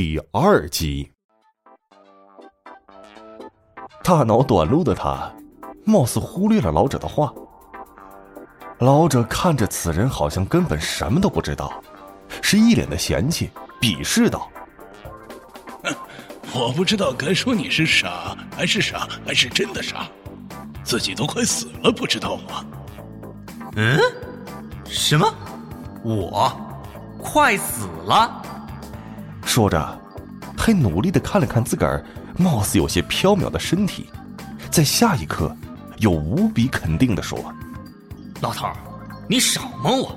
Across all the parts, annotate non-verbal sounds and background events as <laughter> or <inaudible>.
第二集。大脑短路的他，貌似忽略了老者的话。老者看着此人，好像根本什么都不知道，是一脸的嫌弃、鄙视道：“，我不知道该说你是傻还是傻还是真的傻，自己都快死了，不知道吗？”嗯？什么？我快死了？说着，还努力的看了看自个儿貌似有些飘渺的身体，在下一刻，又无比肯定的说。老头儿，你少蒙我！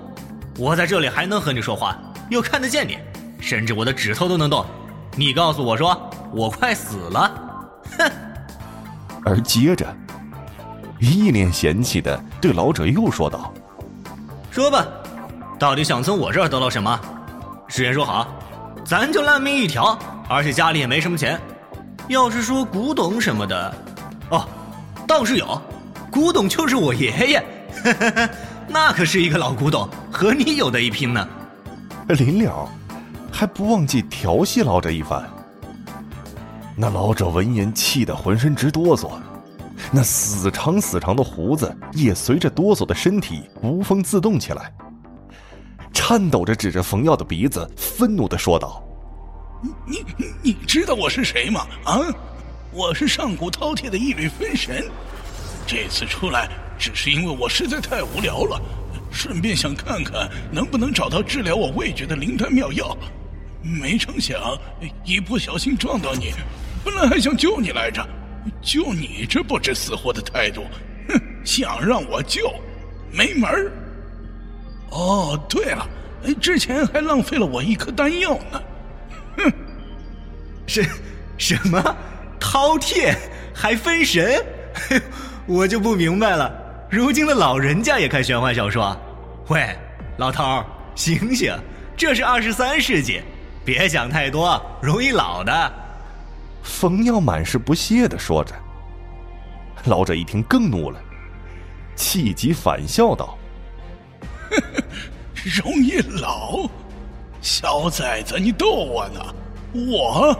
我在这里还能和你说话，又看得见你，甚至我的指头都能动。你告诉我说我快死了，哼！<laughs> 而接着，一脸嫌弃的对老者又说道：“说吧，到底想从我这儿得到什么？事先说好，咱就烂命一条，而且家里也没什么钱。要是说古董什么的，哦，倒是有，古董就是我爷爷。<laughs> ”那可是一个老古董，和你有的一拼呢。临了，还不忘记调戏老者一番。那老者闻言气得浑身直哆嗦，那死长死长的胡子也随着哆嗦的身体无风自动起来，颤抖着指着冯耀的鼻子，愤怒的说道：“你你你知道我是谁吗？啊，我是上古饕餮的一缕分神，这次出来。”只是因为我实在太无聊了，顺便想看看能不能找到治疗我味觉的灵丹妙药。没成想一不小心撞到你，本来还想救你来着，就你这不知死活的态度，哼，想让我救，没门儿。哦，对了，之前还浪费了我一颗丹药呢。<laughs> 哼，什什么饕餮还分神？<laughs> 我就不明白了。如今的老人家也看玄幻小说，喂，老头儿，醒醒，这是二十三世纪，别想太多，容易老的。冯耀满是不屑的说着。老者一听更怒了，气急反笑道：“ <laughs> 容易老？小崽子，你逗我呢？我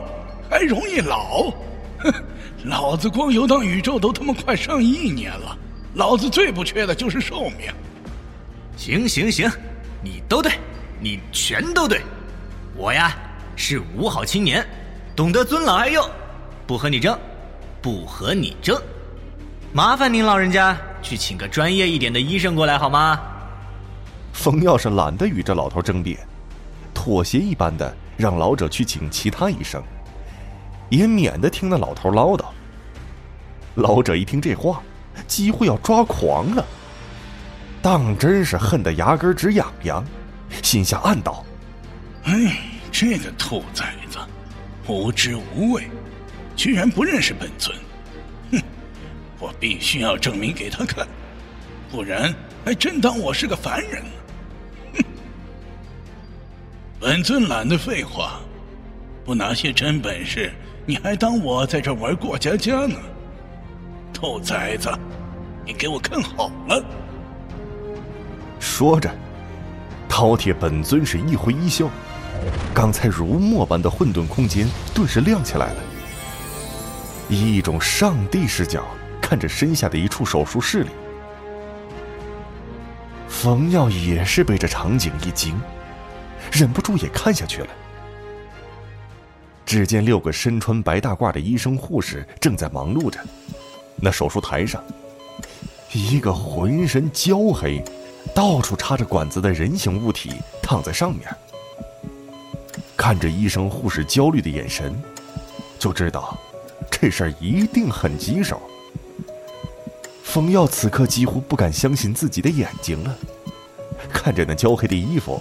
还容易老？哼，<laughs> 老子光游荡宇宙都他妈快上亿年了。”老子最不缺的就是寿命。行行行，你都对，你全都对。我呀是五好青年，懂得尊老爱幼，不和你争，不和你争。麻烦您老人家去请个专业一点的医生过来好吗？冯耀是懒得与这老头争辩，妥协一般的让老者去请其他医生，也免得听那老头唠叨。老者一听这话。几乎要抓狂了，当真是恨得牙根直痒痒，心下暗道：“哎，这个兔崽子，无知无畏，居然不认识本尊！哼，我必须要证明给他看，不然还真当我是个凡人！本尊懒得废话，不拿些真本事，你还当我在这玩过家家呢？”兔崽子，你给我看好了！说着，饕餮本尊是一挥衣袖，刚才如墨般的混沌空间顿时亮起来了。以一种上帝视角看着身下的一处手术室里，冯耀也是被这场景一惊，忍不住也看下去了。只见六个身穿白大褂的医生护士正在忙碌着。那手术台上，一个浑身焦黑、到处插着管子的人形物体躺在上面，看着医生护士焦虑的眼神，就知道这事儿一定很棘手。冯耀此刻几乎不敢相信自己的眼睛了，看着那焦黑的衣服，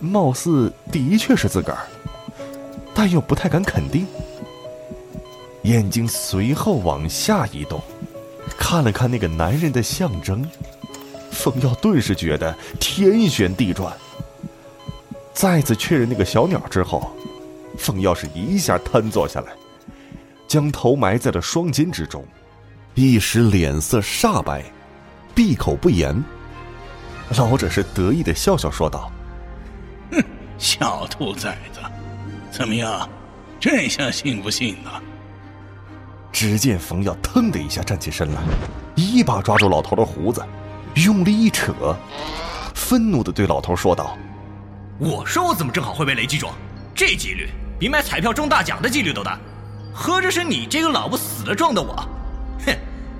貌似的确是自个儿，但又不太敢肯定。眼睛随后往下移动，看了看那个男人的象征，冯耀顿时觉得天旋地转。再次确认那个小鸟之后，冯耀是一下瘫坐下来，将头埋在了双肩之中，一时脸色煞白，闭口不言。老者是得意的笑笑说道：“，小兔崽子，<laughs> 怎么样？这下信不信呢？只见冯耀腾的一下站起身来，一把抓住老头的胡子，用力一扯，愤怒的对老头说道：“我说我怎么正好会被雷击中？这几率比买彩票中大奖的几率都大。合着是你这个老不死的撞的我？哼！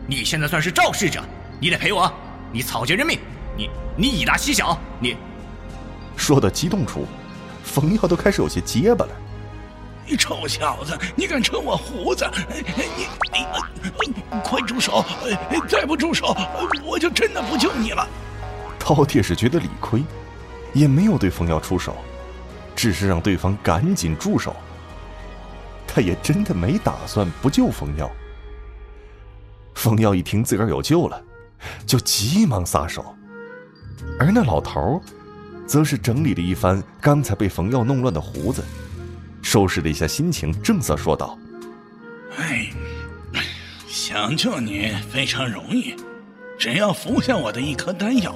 你现在算是肇事者，你得赔我！你草菅人命！你你以大欺小！你……”说的激动处，冯耀都开始有些结巴了。你臭小子，你敢扯我胡子？你你快住手！再不住手，我就真的不救你了。饕餮是觉得理亏，也没有对冯耀出手，只是让对方赶紧住手。他也真的没打算不救冯耀。冯耀一听自个儿有救了，就急忙撒手，而那老头则是整理了一番刚才被冯耀弄乱的胡子。收拾了一下心情，正色说道：“哎，想救你非常容易，只要服下我的一颗丹药，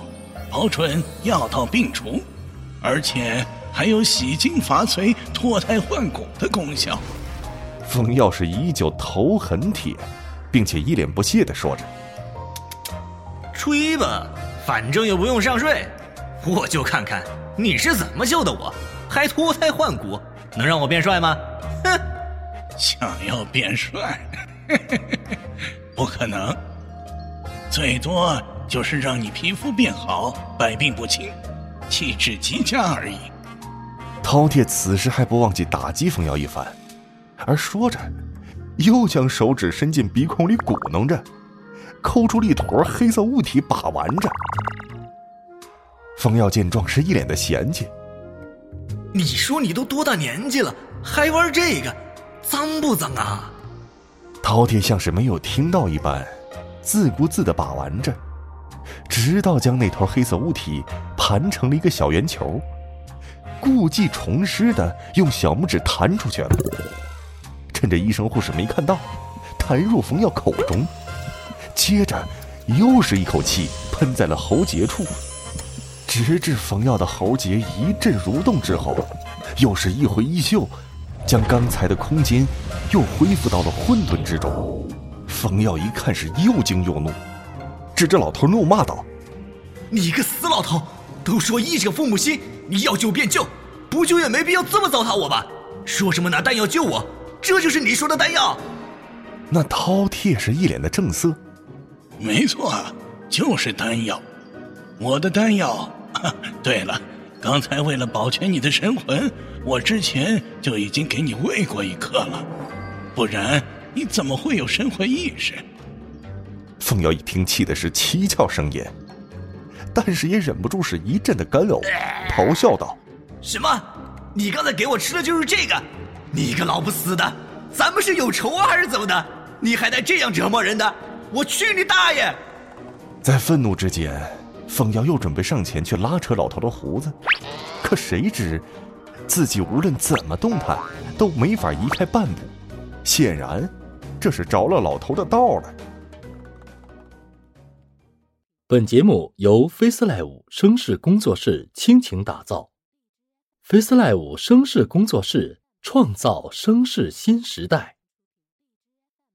保准药到病除，而且还有洗精伐髓、脱胎换骨的功效。”冯耀是依旧头很铁，并且一脸不屑的说着：“吹吧，反正又不用上税，<laughs> 我就看看你是怎么救的我，还脱胎换骨。”能让我变帅吗？哼！<laughs> 想要变帅，<laughs> 不可能。最多就是让你皮肤变好，百病不侵，气质极佳而已。饕餮此时还不忘记打击冯瑶一番，而说着，又将手指伸进鼻孔里鼓弄着，抠出了一坨黑色物体把玩着。冯耀见状是一脸的嫌弃。你说你都多大年纪了，还玩这个，脏不脏啊？饕餮像是没有听到一般，自顾自的把玩着，直到将那团黑色物体盘成了一个小圆球，故技重施的用小拇指弹出去了。趁着医生护士没看到，弹入冯耀口中，接着又是一口气喷在了喉结处。直至冯耀的喉结一阵蠕动之后，又是一挥衣袖，将刚才的空间又恢复到了混沌之中。冯耀一看是又惊又怒，指着老头怒骂道：“你个死老头！都说医者父母心，你要救便救，不救也没必要这么糟蹋我吧？说什么拿丹药救我，这就是你说的丹药？”那饕餮是一脸的正色：“没错，就是丹药，我的丹药。” <laughs> 对了，刚才为了保全你的神魂，我之前就已经给你喂过一颗了，不然你怎么会有神魂意识？凤瑶一听，气的是七窍生烟，但是也忍不住是一阵的干呕，咆哮道：“什么？你刚才给我吃的就是这个？你个老不死的，咱们是有仇啊，还是怎么的？你还带这样折磨人的？我去你大爷！”在愤怒之间。冯瑶又准备上前去拉扯老头的胡子，可谁知自己无论怎么动弹都没法移开半步，显然这是着了老头的道了。本节目由 FaceLive 声势工作室倾情打造，FaceLive 声势工作室创造声势新时代。